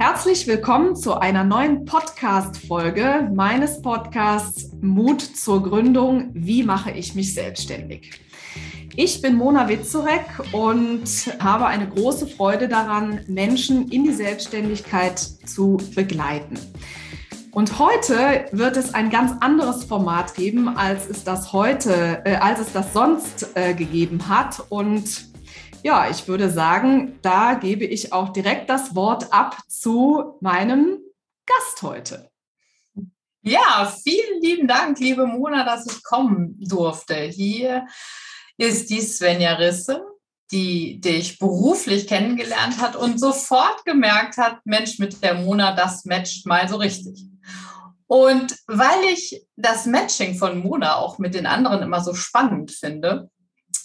Herzlich willkommen zu einer neuen Podcast-Folge meines Podcasts Mut zur Gründung. Wie mache ich mich selbstständig? Ich bin Mona Witzurek und habe eine große Freude daran, Menschen in die Selbstständigkeit zu begleiten. Und heute wird es ein ganz anderes Format geben, als es das heute, äh, als es das sonst äh, gegeben hat. Und ja, ich würde sagen, da gebe ich auch direkt das Wort ab zu meinem Gast heute. Ja, vielen lieben Dank, liebe Mona, dass ich kommen durfte. Hier ist die Svenja Risse, die dich beruflich kennengelernt hat und sofort gemerkt hat, Mensch, mit der Mona, das matcht mal so richtig. Und weil ich das Matching von Mona auch mit den anderen immer so spannend finde,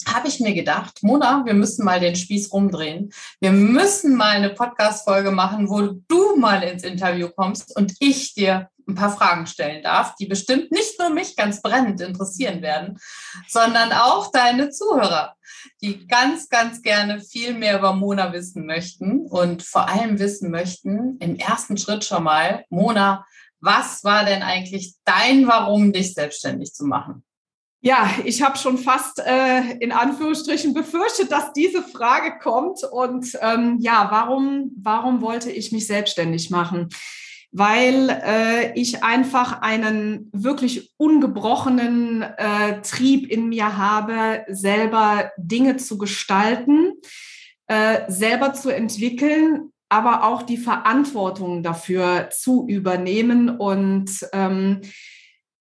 habe ich mir gedacht, Mona, wir müssen mal den Spieß rumdrehen. Wir müssen mal eine Podcast-Folge machen, wo du mal ins Interview kommst und ich dir ein paar Fragen stellen darf, die bestimmt nicht nur mich ganz brennend interessieren werden, sondern auch deine Zuhörer, die ganz, ganz gerne viel mehr über Mona wissen möchten und vor allem wissen möchten, im ersten Schritt schon mal, Mona, was war denn eigentlich dein Warum, dich selbstständig zu machen? Ja, ich habe schon fast äh, in Anführungsstrichen befürchtet, dass diese Frage kommt. Und ähm, ja, warum, warum wollte ich mich selbstständig machen? Weil äh, ich einfach einen wirklich ungebrochenen äh, Trieb in mir habe, selber Dinge zu gestalten, äh, selber zu entwickeln, aber auch die Verantwortung dafür zu übernehmen und ähm,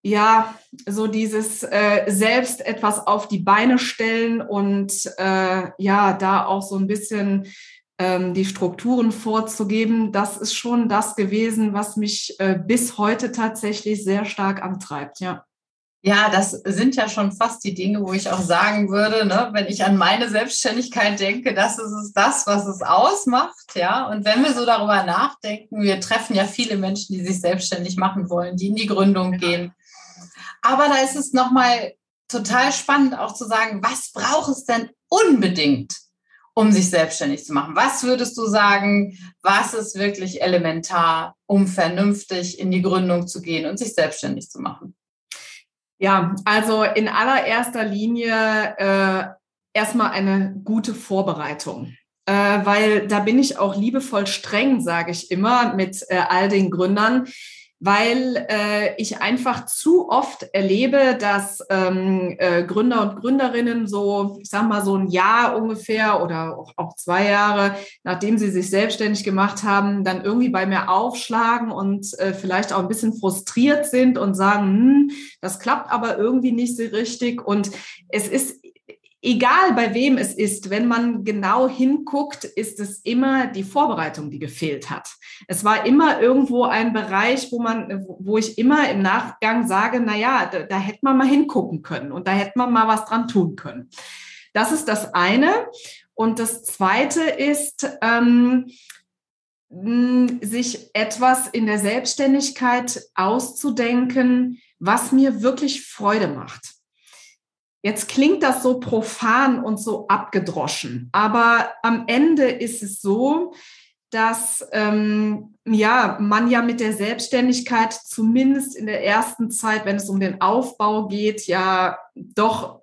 ja, so dieses äh, selbst etwas auf die Beine stellen und äh, ja, da auch so ein bisschen ähm, die Strukturen vorzugeben, das ist schon das gewesen, was mich äh, bis heute tatsächlich sehr stark antreibt, ja. Ja, das sind ja schon fast die Dinge, wo ich auch sagen würde, ne, wenn ich an meine Selbstständigkeit denke, das ist es das, was es ausmacht, ja. Und wenn wir so darüber nachdenken, wir treffen ja viele Menschen, die sich selbstständig machen wollen, die in die Gründung gehen, aber da ist es nochmal total spannend auch zu sagen, was braucht es denn unbedingt, um sich selbstständig zu machen? Was würdest du sagen, was ist wirklich elementar, um vernünftig in die Gründung zu gehen und sich selbstständig zu machen? Ja, also in allererster Linie äh, erstmal eine gute Vorbereitung. Äh, weil da bin ich auch liebevoll streng, sage ich immer, mit äh, all den Gründern weil äh, ich einfach zu oft erlebe, dass ähm, äh, Gründer und Gründerinnen so, ich sag mal, so ein Jahr ungefähr oder auch, auch zwei Jahre, nachdem sie sich selbstständig gemacht haben, dann irgendwie bei mir aufschlagen und äh, vielleicht auch ein bisschen frustriert sind und sagen, hm, das klappt aber irgendwie nicht so richtig. Und es ist egal bei wem es ist, wenn man genau hinguckt, ist es immer die Vorbereitung, die gefehlt hat. Es war immer irgendwo ein Bereich, wo man, wo ich immer im Nachgang sage, na ja, da, da hätte man mal hingucken können und da hätte man mal was dran tun können. Das ist das eine. Und das zweite ist, ähm, sich etwas in der Selbstständigkeit auszudenken, was mir wirklich Freude macht. Jetzt klingt das so profan und so abgedroschen, aber am Ende ist es so, dass ähm, ja, man ja mit der Selbstständigkeit zumindest in der ersten Zeit, wenn es um den Aufbau geht, ja doch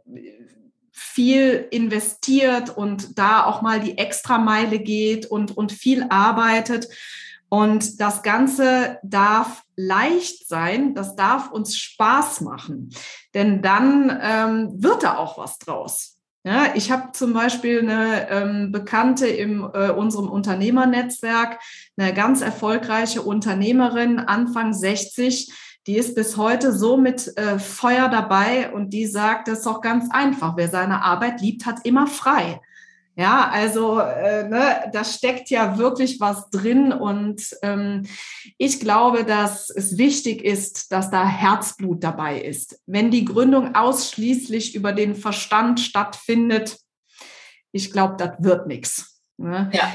viel investiert und da auch mal die Extrameile geht und, und viel arbeitet. Und das Ganze darf leicht sein, das darf uns Spaß machen, denn dann ähm, wird da auch was draus. Ja, ich habe zum Beispiel eine ähm, Bekannte in äh, unserem Unternehmernetzwerk, eine ganz erfolgreiche Unternehmerin, Anfang 60, die ist bis heute so mit äh, Feuer dabei und die sagt, das ist doch ganz einfach, wer seine Arbeit liebt, hat immer frei. Ja, also äh, ne, da steckt ja wirklich was drin und ähm, ich glaube, dass es wichtig ist, dass da Herzblut dabei ist. Wenn die Gründung ausschließlich über den Verstand stattfindet, ich glaube, das wird nichts. Ne? Ja.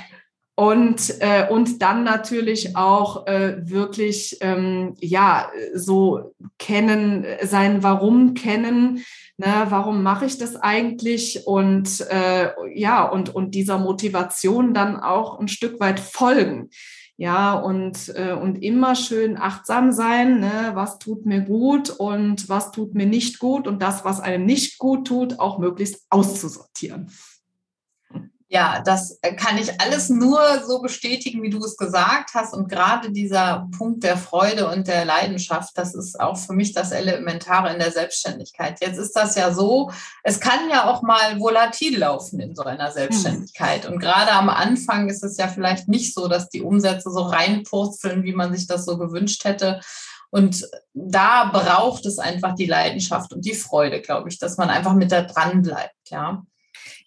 Und, äh, und dann natürlich auch äh, wirklich, ähm, ja, so kennen, sein Warum kennen, ne, warum mache ich das eigentlich? Und äh, ja, und, und dieser Motivation dann auch ein Stück weit folgen. Ja, und, äh, und immer schön achtsam sein, ne? was tut mir gut und was tut mir nicht gut und das, was einem nicht gut tut, auch möglichst auszusortieren. Ja, das äh, kann ich alles nur so bestätigen, wie du es gesagt hast. Und gerade dieser Punkt der Freude und der Leidenschaft, das ist auch für mich das Elementare in der Selbstständigkeit. Jetzt ist das ja so, es kann ja auch mal volatil laufen in so einer Selbstständigkeit. Und gerade am Anfang ist es ja vielleicht nicht so, dass die Umsätze so reinpurzeln, wie man sich das so gewünscht hätte. Und da braucht es einfach die Leidenschaft und die Freude, glaube ich, dass man einfach mit da dran bleibt, ja.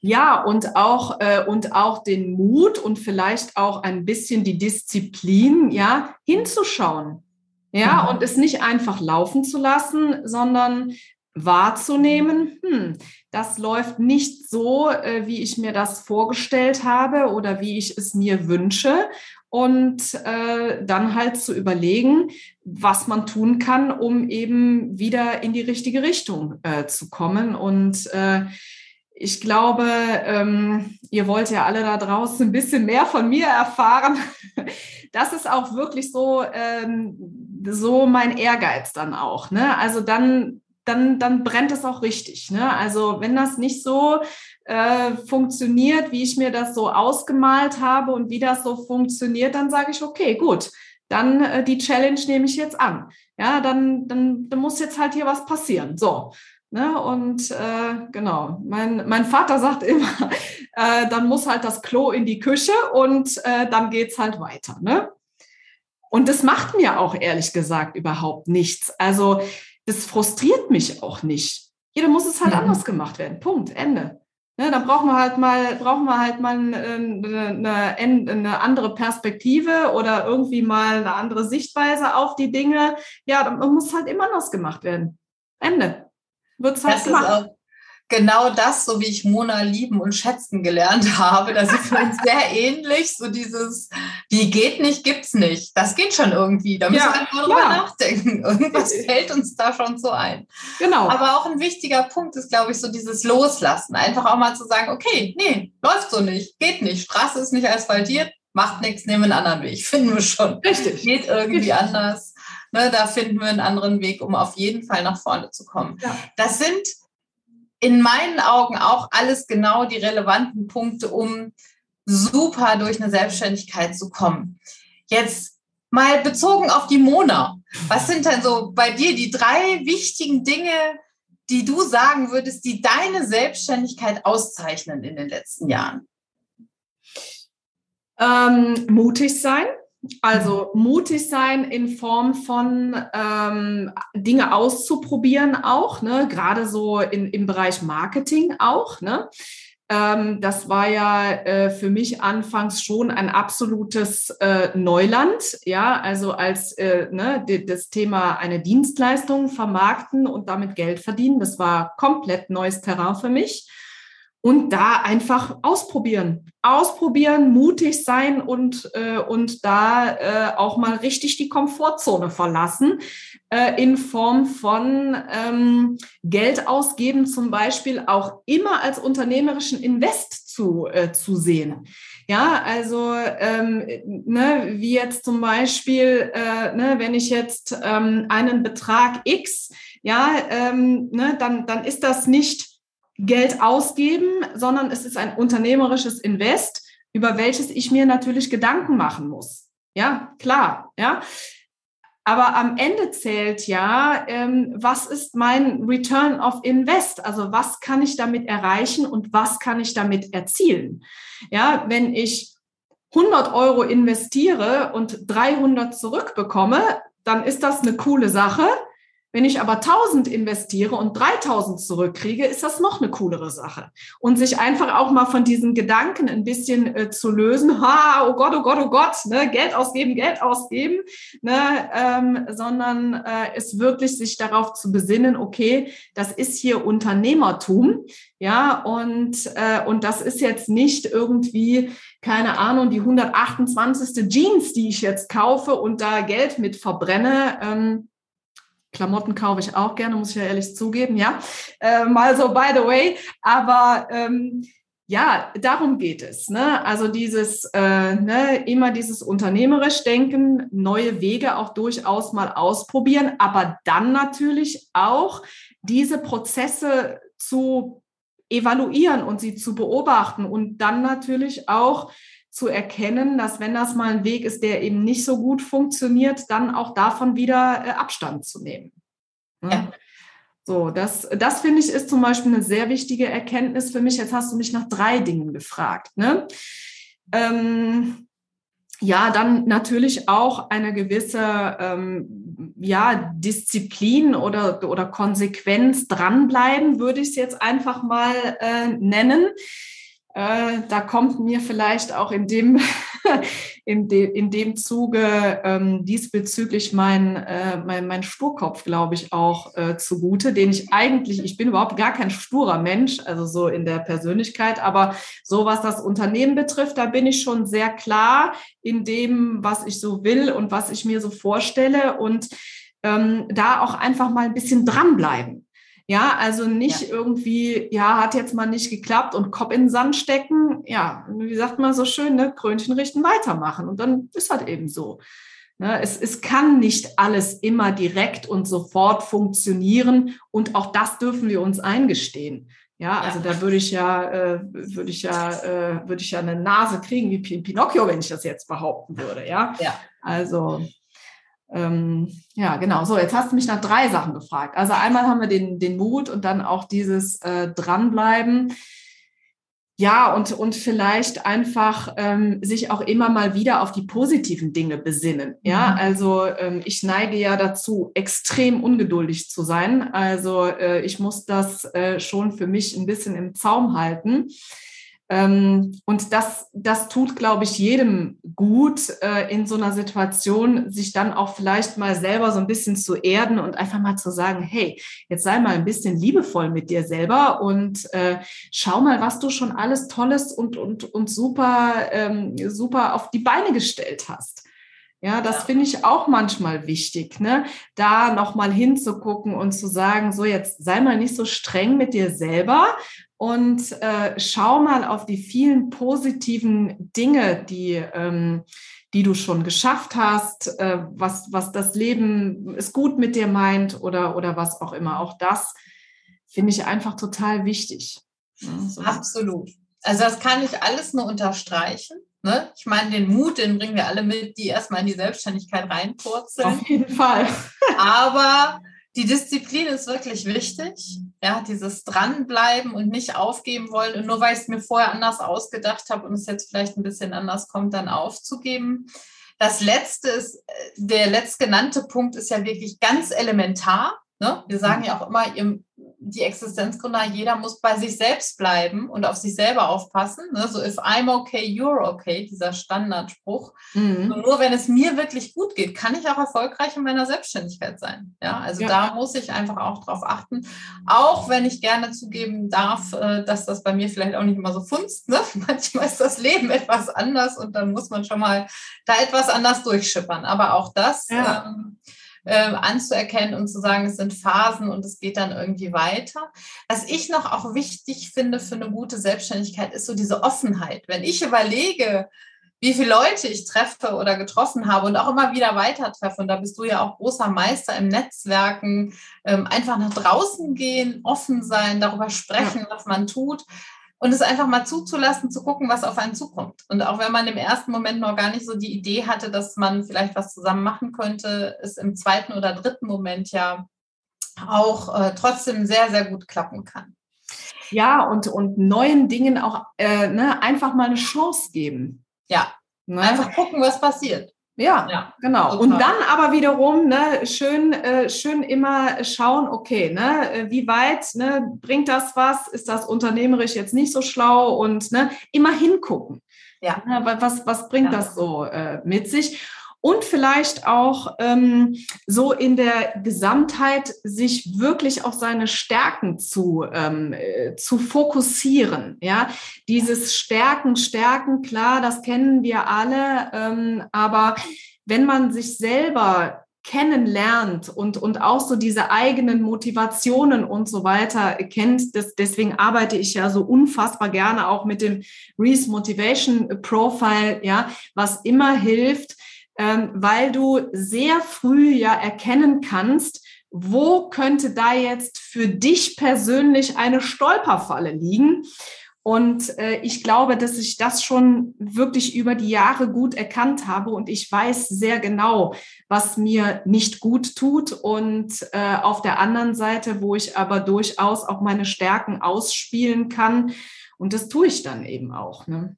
Ja, und auch, äh, und auch den Mut und vielleicht auch ein bisschen die Disziplin, ja, hinzuschauen. Ja, mhm. und es nicht einfach laufen zu lassen, sondern wahrzunehmen, hm, das läuft nicht so, äh, wie ich mir das vorgestellt habe oder wie ich es mir wünsche. Und äh, dann halt zu überlegen, was man tun kann, um eben wieder in die richtige Richtung äh, zu kommen. Und äh, ich glaube, ähm, ihr wollt ja alle da draußen ein bisschen mehr von mir erfahren. Das ist auch wirklich so, ähm, so mein Ehrgeiz dann auch. Ne? Also dann, dann, dann brennt es auch richtig. Ne? Also wenn das nicht so äh, funktioniert, wie ich mir das so ausgemalt habe und wie das so funktioniert, dann sage ich, okay, gut, dann äh, die Challenge nehme ich jetzt an. Ja, dann, dann, dann muss jetzt halt hier was passieren. So. Ne? Und äh, genau, mein, mein Vater sagt immer, äh, dann muss halt das Klo in die Küche und äh, dann geht's halt weiter. Ne? Und das macht mir auch ehrlich gesagt überhaupt nichts. Also das frustriert mich auch nicht. Jeder muss es halt mhm. anders gemacht werden. Punkt. Ende. Ne, dann brauchen wir halt mal, brauchen wir halt mal eine, eine, eine, andere Perspektive oder irgendwie mal eine andere Sichtweise auf die Dinge. Ja, dann muss halt immer anders gemacht werden. Ende wird es halt das gemacht. Ist auch genau das, so wie ich Mona lieben und schätzen gelernt habe. Da sind wir uns sehr ähnlich. So dieses, wie geht nicht, gibt's nicht. Das geht schon irgendwie. Da müssen ja, wir einfach drüber ja. nachdenken. Irgendwas fällt uns da schon so ein. Genau. Aber auch ein wichtiger Punkt ist, glaube ich, so dieses Loslassen. Einfach auch mal zu sagen, okay, nee, läuft so nicht, geht nicht. Straße ist nicht asphaltiert, macht nichts, nehmen einen anderen Weg. Finden wir schon. Richtig. Geht irgendwie Richtig. anders. Ne, da finden wir einen anderen Weg, um auf jeden Fall nach vorne zu kommen. Ja. Das sind in meinen Augen auch alles genau die relevanten Punkte, um super durch eine Selbstständigkeit zu kommen. Jetzt mal bezogen auf die Mona. Was sind denn so bei dir die drei wichtigen Dinge, die du sagen würdest, die deine Selbstständigkeit auszeichnen in den letzten Jahren? Ähm, mutig sein. Also mutig sein in Form von ähm, Dinge auszuprobieren auch, ne? gerade so in, im Bereich Marketing auch. Ne? Ähm, das war ja äh, für mich anfangs schon ein absolutes äh, Neuland, ja, also als äh, ne, das Thema eine Dienstleistung vermarkten und damit Geld verdienen, das war komplett neues Terrain für mich und da einfach ausprobieren. Ausprobieren, mutig sein und, äh, und da äh, auch mal richtig die Komfortzone verlassen äh, in Form von ähm, Geld ausgeben, zum Beispiel auch immer als unternehmerischen Invest zu, äh, zu sehen. Ja, also ähm, ne, wie jetzt zum Beispiel, äh, ne, wenn ich jetzt ähm, einen Betrag X, ja, ähm, ne, dann, dann ist das nicht Geld ausgeben, sondern es ist ein unternehmerisches Invest, über welches ich mir natürlich Gedanken machen muss. Ja, klar, ja. Aber am Ende zählt ja, ähm, was ist mein Return of Invest? Also was kann ich damit erreichen und was kann ich damit erzielen? Ja, wenn ich 100 Euro investiere und 300 zurückbekomme, dann ist das eine coole Sache. Wenn ich aber 1000 investiere und 3000 zurückkriege, ist das noch eine coolere Sache. Und sich einfach auch mal von diesen Gedanken ein bisschen äh, zu lösen, ha, oh Gott, oh Gott, oh Gott, ne, Geld ausgeben, Geld ausgeben, ne, ähm, sondern äh, es wirklich sich darauf zu besinnen, okay, das ist hier Unternehmertum, ja, und, äh, und das ist jetzt nicht irgendwie, keine Ahnung, die 128. Jeans, die ich jetzt kaufe und da Geld mit verbrenne. Ähm, Klamotten kaufe ich auch gerne, muss ich ja ehrlich zugeben, ja. Äh, mal so by the way. Aber ähm, ja, darum geht es. Ne? Also dieses äh, ne, immer dieses unternehmerisch Denken, neue Wege auch durchaus mal ausprobieren, aber dann natürlich auch diese Prozesse zu evaluieren und sie zu beobachten und dann natürlich auch zu erkennen, dass wenn das mal ein Weg ist, der eben nicht so gut funktioniert, dann auch davon wieder äh, Abstand zu nehmen. Ne? Ja. So, das, das finde ich ist zum Beispiel eine sehr wichtige Erkenntnis für mich. Jetzt hast du mich nach drei Dingen gefragt. Ne? Ähm, ja, dann natürlich auch eine gewisse ähm, ja, Disziplin oder, oder Konsequenz dranbleiben, würde ich es jetzt einfach mal äh, nennen. Äh, da kommt mir vielleicht auch in dem, in, de, in dem Zuge ähm, diesbezüglich mein, äh, mein, mein Sturkopf, glaube ich, auch äh, zugute, den ich eigentlich, ich bin überhaupt gar kein sturer Mensch, also so in der Persönlichkeit, aber so was das Unternehmen betrifft, da bin ich schon sehr klar in dem, was ich so will und was ich mir so vorstelle und ähm, da auch einfach mal ein bisschen dranbleiben. Ja, also nicht ja. irgendwie, ja, hat jetzt mal nicht geklappt und Kopf in den Sand stecken. Ja, wie sagt man so schön, ne? Krönchen richten, weitermachen. Und dann ist halt eben so. Ne? Es, es kann nicht alles immer direkt und sofort funktionieren. Und auch das dürfen wir uns eingestehen. Ja, also ja. da würde ich ja, äh, würde ich ja, äh, würde ich ja eine Nase kriegen wie Pinocchio, wenn ich das jetzt behaupten würde. Ja, ja. also ähm, ja, genau. So, jetzt hast du mich nach drei Sachen gefragt. Also einmal haben wir den, den Mut und dann auch dieses äh, Dranbleiben. Ja, und, und vielleicht einfach ähm, sich auch immer mal wieder auf die positiven Dinge besinnen. Ja, mhm. also ähm, ich neige ja dazu, extrem ungeduldig zu sein. Also äh, ich muss das äh, schon für mich ein bisschen im Zaum halten. Ähm, und das, das tut, glaube ich, jedem gut äh, in so einer Situation, sich dann auch vielleicht mal selber so ein bisschen zu erden und einfach mal zu sagen, hey, jetzt sei mal ein bisschen liebevoll mit dir selber und äh, schau mal, was du schon alles Tolles und, und, und super, ähm, super auf die Beine gestellt hast. Ja, das finde ich auch manchmal wichtig, ne? Da nochmal hinzugucken und zu sagen, so jetzt sei mal nicht so streng mit dir selber, und äh, schau mal auf die vielen positiven Dinge, die, ähm, die du schon geschafft hast, äh, was, was das Leben es gut mit dir meint oder, oder was auch immer. Auch das finde ich einfach total wichtig. So. Absolut. Also das kann ich alles nur unterstreichen. Ne? Ich meine, den Mut, den bringen wir alle mit, die erstmal in die Selbstständigkeit reinpurzeln. Auf jeden Fall. Aber die Disziplin ist wirklich wichtig. Ja, dieses Dranbleiben und nicht aufgeben wollen. Und nur weil ich es mir vorher anders ausgedacht habe und es jetzt vielleicht ein bisschen anders kommt, dann aufzugeben. Das letzte ist, äh, der letztgenannte Punkt ist ja wirklich ganz elementar. Ne? Wir sagen ja auch immer, die Existenzgründer, jeder muss bei sich selbst bleiben und auf sich selber aufpassen. Ne? So, if I'm okay, you're okay, dieser Standardspruch. Mhm. Nur wenn es mir wirklich gut geht, kann ich auch erfolgreich in meiner Selbstständigkeit sein. Ja, also ja. da muss ich einfach auch drauf achten. Auch wenn ich gerne zugeben darf, äh, dass das bei mir vielleicht auch nicht immer so funzt. Ne? Manchmal ist das Leben etwas anders und dann muss man schon mal da etwas anders durchschippern. Aber auch das. Ja. Ähm, äh, anzuerkennen und zu sagen, es sind Phasen und es geht dann irgendwie weiter. Was ich noch auch wichtig finde für eine gute Selbstständigkeit, ist so diese Offenheit. Wenn ich überlege, wie viele Leute ich treffe oder getroffen habe und auch immer wieder weiter treffe. Und da bist du ja auch großer Meister im Netzwerken. Ähm, einfach nach draußen gehen, offen sein, darüber sprechen, ja. was man tut und es einfach mal zuzulassen, zu gucken, was auf einen zukommt. Und auch wenn man im ersten Moment noch gar nicht so die Idee hatte, dass man vielleicht was zusammen machen könnte, ist im zweiten oder dritten Moment ja auch äh, trotzdem sehr, sehr gut klappen kann. Ja, und, und neuen Dingen auch äh, ne, einfach mal eine Chance geben. Ja, ne? einfach gucken, was passiert. Ja, ja genau. Total. Und dann aber wiederum ne, schön, äh, schön immer schauen, okay, ne, äh, wie weit ne, bringt das was? Ist das unternehmerisch jetzt nicht so schlau? Und ne, immer hingucken. Ja. Ne, was, was bringt ja. das so äh, mit sich? Und vielleicht auch ähm, so in der Gesamtheit sich wirklich auf seine Stärken zu, ähm, äh, zu fokussieren. Ja, dieses Stärken, Stärken, klar, das kennen wir alle, ähm, aber wenn man sich selber kennenlernt und, und auch so diese eigenen Motivationen und so weiter kennt. Das, deswegen arbeite ich ja so unfassbar gerne auch mit dem Reese Motivation Profile, ja, was immer hilft, ähm, weil du sehr früh ja erkennen kannst, wo könnte da jetzt für dich persönlich eine Stolperfalle liegen? Und äh, ich glaube, dass ich das schon wirklich über die Jahre gut erkannt habe und ich weiß sehr genau, was mir nicht gut tut und äh, auf der anderen Seite, wo ich aber durchaus auch meine Stärken ausspielen kann. Und das tue ich dann eben auch. Ne?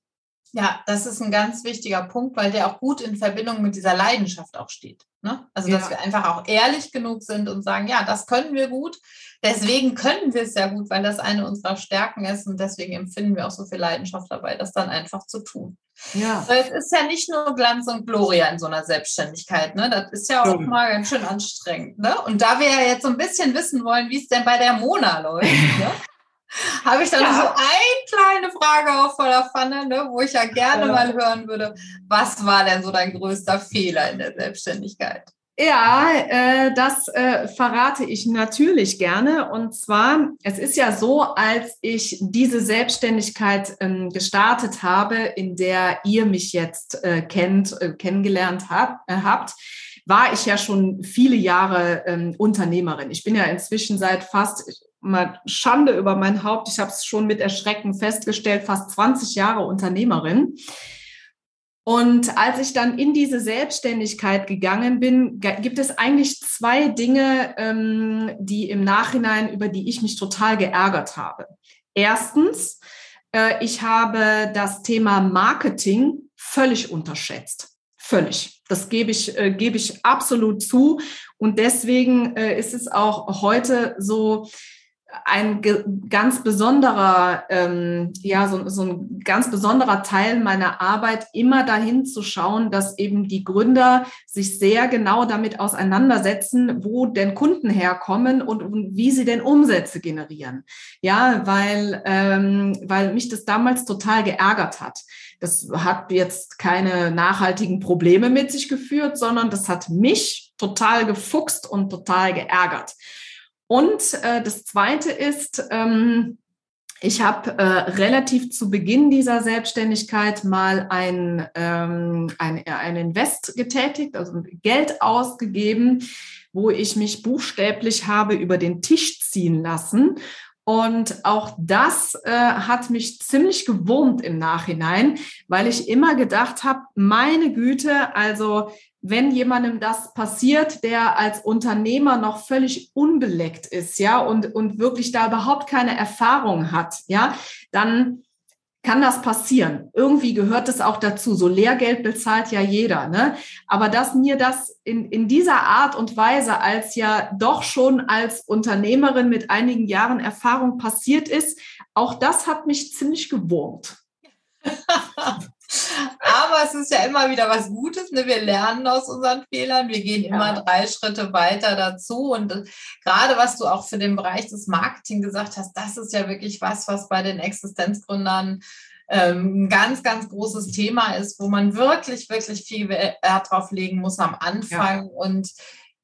Ja, das ist ein ganz wichtiger Punkt, weil der auch gut in Verbindung mit dieser Leidenschaft auch steht. Ne? Also, dass ja. wir einfach auch ehrlich genug sind und sagen, ja, das können wir gut. Deswegen können wir es ja gut, weil das eine unserer Stärken ist und deswegen empfinden wir auch so viel Leidenschaft dabei, das dann einfach zu tun. Ja. Weil es ist ja nicht nur Glanz und Gloria in so einer Selbstständigkeit. Ne? Das ist ja auch Stimmt. mal ganz schön anstrengend. Ne? Und da wir ja jetzt so ein bisschen wissen wollen, wie es denn bei der Mona läuft, ne? Habe ich dann ja. so eine kleine Frage auf voller Pfanne, ne, wo ich ja gerne ja. mal hören würde, was war denn so dein größter Fehler in der Selbstständigkeit? Ja, äh, das äh, verrate ich natürlich gerne. Und zwar, es ist ja so, als ich diese Selbstständigkeit ähm, gestartet habe, in der ihr mich jetzt äh, kennt, äh, kennengelernt hab, äh, habt, war ich ja schon viele Jahre ähm, Unternehmerin. Ich bin ja inzwischen seit fast mal Schande über mein Haupt. Ich habe es schon mit Erschrecken festgestellt, fast 20 Jahre Unternehmerin. Und als ich dann in diese Selbstständigkeit gegangen bin, gibt es eigentlich zwei Dinge, ähm, die im Nachhinein, über die ich mich total geärgert habe. Erstens, äh, ich habe das Thema Marketing völlig unterschätzt. Völlig. Das gebe ich, äh, gebe ich absolut zu. Und deswegen äh, ist es auch heute so, ein ganz besonderer, ähm, ja, so, so ein ganz besonderer Teil meiner Arbeit, immer dahin zu schauen, dass eben die Gründer sich sehr genau damit auseinandersetzen, wo denn Kunden herkommen und, und wie sie denn Umsätze generieren. Ja, weil, ähm, weil mich das damals total geärgert hat. Das hat jetzt keine nachhaltigen Probleme mit sich geführt, sondern das hat mich total gefuchst und total geärgert. Und äh, das Zweite ist, ähm, ich habe äh, relativ zu Beginn dieser Selbstständigkeit mal ein, ähm, ein, ein Invest getätigt, also Geld ausgegeben, wo ich mich buchstäblich habe über den Tisch ziehen lassen. Und auch das äh, hat mich ziemlich gewurmt im Nachhinein, weil ich immer gedacht habe, meine Güte, also wenn jemandem das passiert, der als Unternehmer noch völlig unbeleckt ist, ja, und, und wirklich da überhaupt keine Erfahrung hat, ja, dann kann das passieren. Irgendwie gehört es auch dazu. So Lehrgeld bezahlt ja jeder, ne? Aber dass mir das in, in dieser Art und Weise als ja doch schon als Unternehmerin mit einigen Jahren Erfahrung passiert ist, auch das hat mich ziemlich gewurmt. Aber es ist ja immer wieder was Gutes. Ne? Wir lernen aus unseren Fehlern. Wir gehen ja. immer drei Schritte weiter dazu. Und äh, gerade was du auch für den Bereich des Marketing gesagt hast, das ist ja wirklich was, was bei den Existenzgründern ähm, ein ganz, ganz großes Thema ist, wo man wirklich, wirklich viel Wert drauf legen muss am Anfang. Ja. Und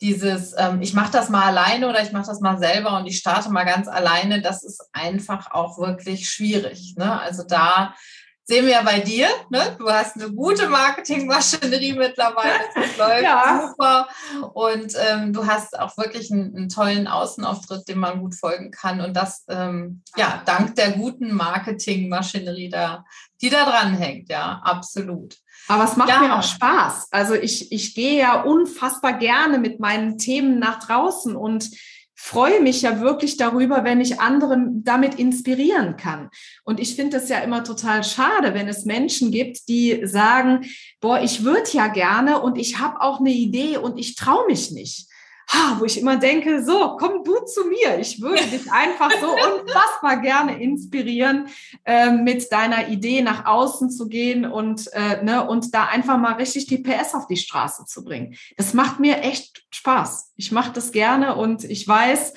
dieses, ähm, ich mache das mal alleine oder ich mache das mal selber und ich starte mal ganz alleine, das ist einfach auch wirklich schwierig. Ne? Also da sehen wir ja bei dir. Ne? Du hast eine gute Marketingmaschinerie mittlerweile. Das läuft ja. super. Und ähm, du hast auch wirklich einen, einen, tollen Außenauftritt, dem man gut folgen kann. Und das, ähm, ja, dank der guten Marketingmaschinerie, da, die da dran hängt. Ja, absolut. Aber es macht ja. mir auch Spaß. Also ich, ich gehe ja unfassbar gerne mit meinen Themen nach draußen und freue mich ja wirklich darüber, wenn ich anderen damit inspirieren kann. Und ich finde das ja immer total schade, wenn es Menschen gibt, die sagen, boah, ich würde ja gerne und ich habe auch eine Idee und ich traue mich nicht. Wo ich immer denke, so, komm du zu mir. Ich würde dich einfach so unfassbar gerne inspirieren, äh, mit deiner Idee nach außen zu gehen und, äh, ne, und da einfach mal richtig die PS auf die Straße zu bringen. Das macht mir echt Spaß. Ich mache das gerne und ich weiß,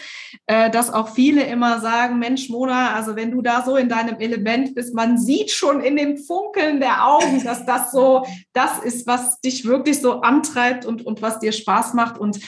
äh, dass auch viele immer sagen, Mensch, Mona, also wenn du da so in deinem Element bist, man sieht schon in dem Funkeln der Augen, dass das so das ist, was dich wirklich so antreibt und, und was dir Spaß macht. Und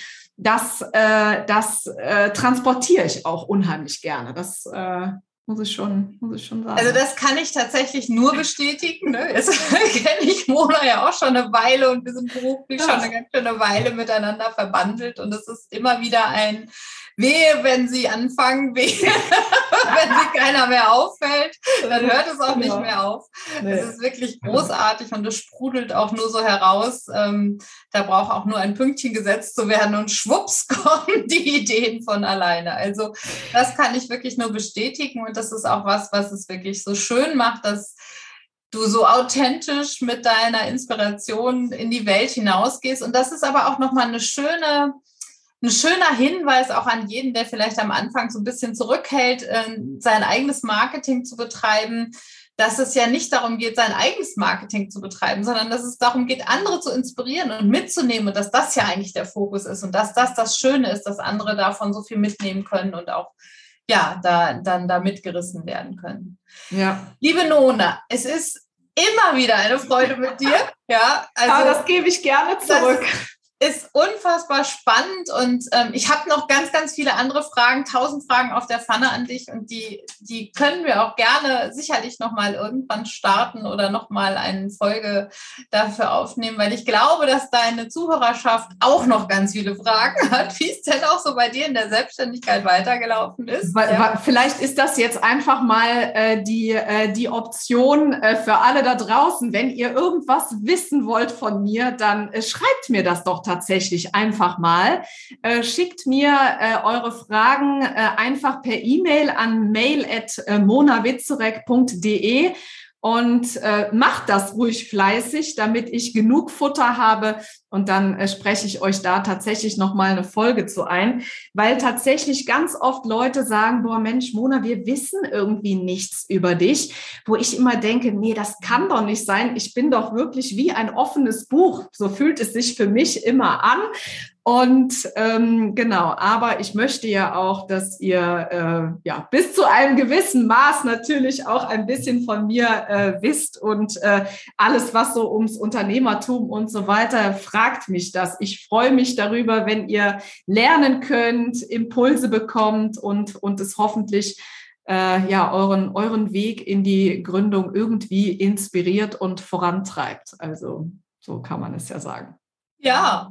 das, äh, das äh, transportiere ich auch unheimlich gerne. Das äh, muss ich schon, muss ich schon sagen. Also das kann ich tatsächlich nur bestätigen. Ne? Jetzt kenne ich Mona ja auch schon eine Weile und wir sind beruflich schon eine ganz schöne Weile miteinander verbandelt und es ist immer wieder ein wehe, wenn sie anfangen, wehe, wenn sie keiner mehr auffällt, dann hört es auch nicht mehr auf. Es ist wirklich großartig und es sprudelt auch nur so heraus. Ähm, da braucht auch nur ein Pünktchen gesetzt zu werden und schwupps kommen die Ideen von alleine. Also das kann ich wirklich nur bestätigen und das ist auch was, was es wirklich so schön macht, dass du so authentisch mit deiner Inspiration in die Welt hinausgehst. Und das ist aber auch nochmal eine schöne, ein schöner Hinweis auch an jeden, der vielleicht am Anfang so ein bisschen zurückhält, ähm, sein eigenes Marketing zu betreiben, dass es ja nicht darum geht, sein eigenes Marketing zu betreiben, sondern dass es darum geht, andere zu inspirieren und mitzunehmen und dass das ja eigentlich der Fokus ist und dass das das Schöne ist, dass andere davon so viel mitnehmen können und auch ja, da dann da mitgerissen werden können. Ja. Liebe Nona, es ist immer wieder eine Freude mit dir. Ja, also ja, das gebe ich gerne zurück. Das, ist unfassbar spannend und ähm, ich habe noch ganz, ganz viele andere Fragen, tausend Fragen auf der Pfanne an dich und die, die können wir auch gerne sicherlich nochmal irgendwann starten oder nochmal eine Folge dafür aufnehmen, weil ich glaube, dass deine Zuhörerschaft auch noch ganz viele Fragen hat, wie es denn auch so bei dir in der Selbstständigkeit weitergelaufen ist. Weil, ja. Vielleicht ist das jetzt einfach mal äh, die, äh, die Option äh, für alle da draußen. Wenn ihr irgendwas wissen wollt von mir, dann äh, schreibt mir das doch tatsächlich einfach mal. Äh, schickt mir äh, eure Fragen äh, einfach per E-Mail an mail.monawitzurek.de und äh, macht das ruhig fleißig, damit ich genug Futter habe und dann äh, spreche ich euch da tatsächlich noch mal eine Folge zu ein, weil tatsächlich ganz oft Leute sagen, boah Mensch, Mona, wir wissen irgendwie nichts über dich, wo ich immer denke, nee, das kann doch nicht sein. Ich bin doch wirklich wie ein offenes Buch. So fühlt es sich für mich immer an. Und ähm, genau, aber ich möchte ja auch, dass ihr äh, ja bis zu einem gewissen Maß natürlich auch ein bisschen von mir äh, wisst und äh, alles, was so ums Unternehmertum und so weiter, fragt mich das. Ich freue mich darüber, wenn ihr lernen könnt, Impulse bekommt und, und es hoffentlich äh, ja euren, euren Weg in die Gründung irgendwie inspiriert und vorantreibt. Also so kann man es ja sagen. Ja,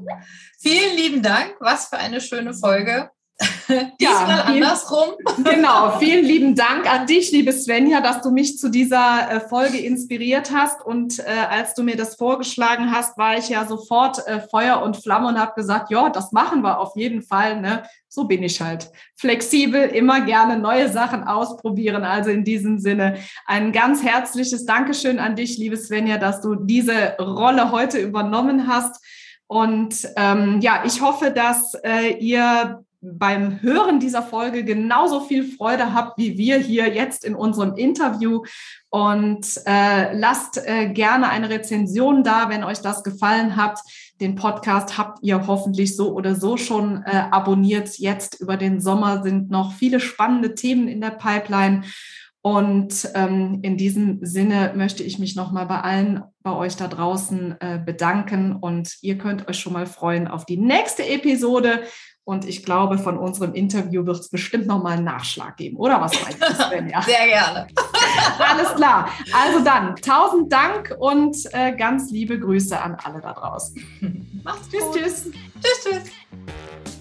vielen lieben Dank. Was für eine schöne Folge. Diesmal ja, andersrum. Genau, vielen lieben Dank an dich, liebe Svenja, dass du mich zu dieser äh, Folge inspiriert hast. Und äh, als du mir das vorgeschlagen hast, war ich ja sofort äh, Feuer und Flamme und habe gesagt, ja, das machen wir auf jeden Fall. Ne? So bin ich halt. Flexibel, immer gerne neue Sachen ausprobieren. Also in diesem Sinne ein ganz herzliches Dankeschön an dich, liebe Svenja, dass du diese Rolle heute übernommen hast. Und ähm, ja, ich hoffe, dass äh, ihr beim Hören dieser Folge genauso viel Freude habt wie wir hier jetzt in unserem Interview. Und äh, lasst äh, gerne eine Rezension da, wenn euch das gefallen hat. Den Podcast habt ihr hoffentlich so oder so schon äh, abonniert. Jetzt über den Sommer sind noch viele spannende Themen in der Pipeline. Und ähm, in diesem Sinne möchte ich mich nochmal bei allen bei euch da draußen äh, bedanken und ihr könnt euch schon mal freuen auf die nächste Episode. Und ich glaube, von unserem Interview wird es bestimmt nochmal einen Nachschlag geben, oder was meinst du, Svenja? Sehr gerne. Alles klar. Also dann, tausend Dank und äh, ganz liebe Grüße an alle da draußen. Macht's tschüss, gut. Tschüss, tschüss. Tschüss,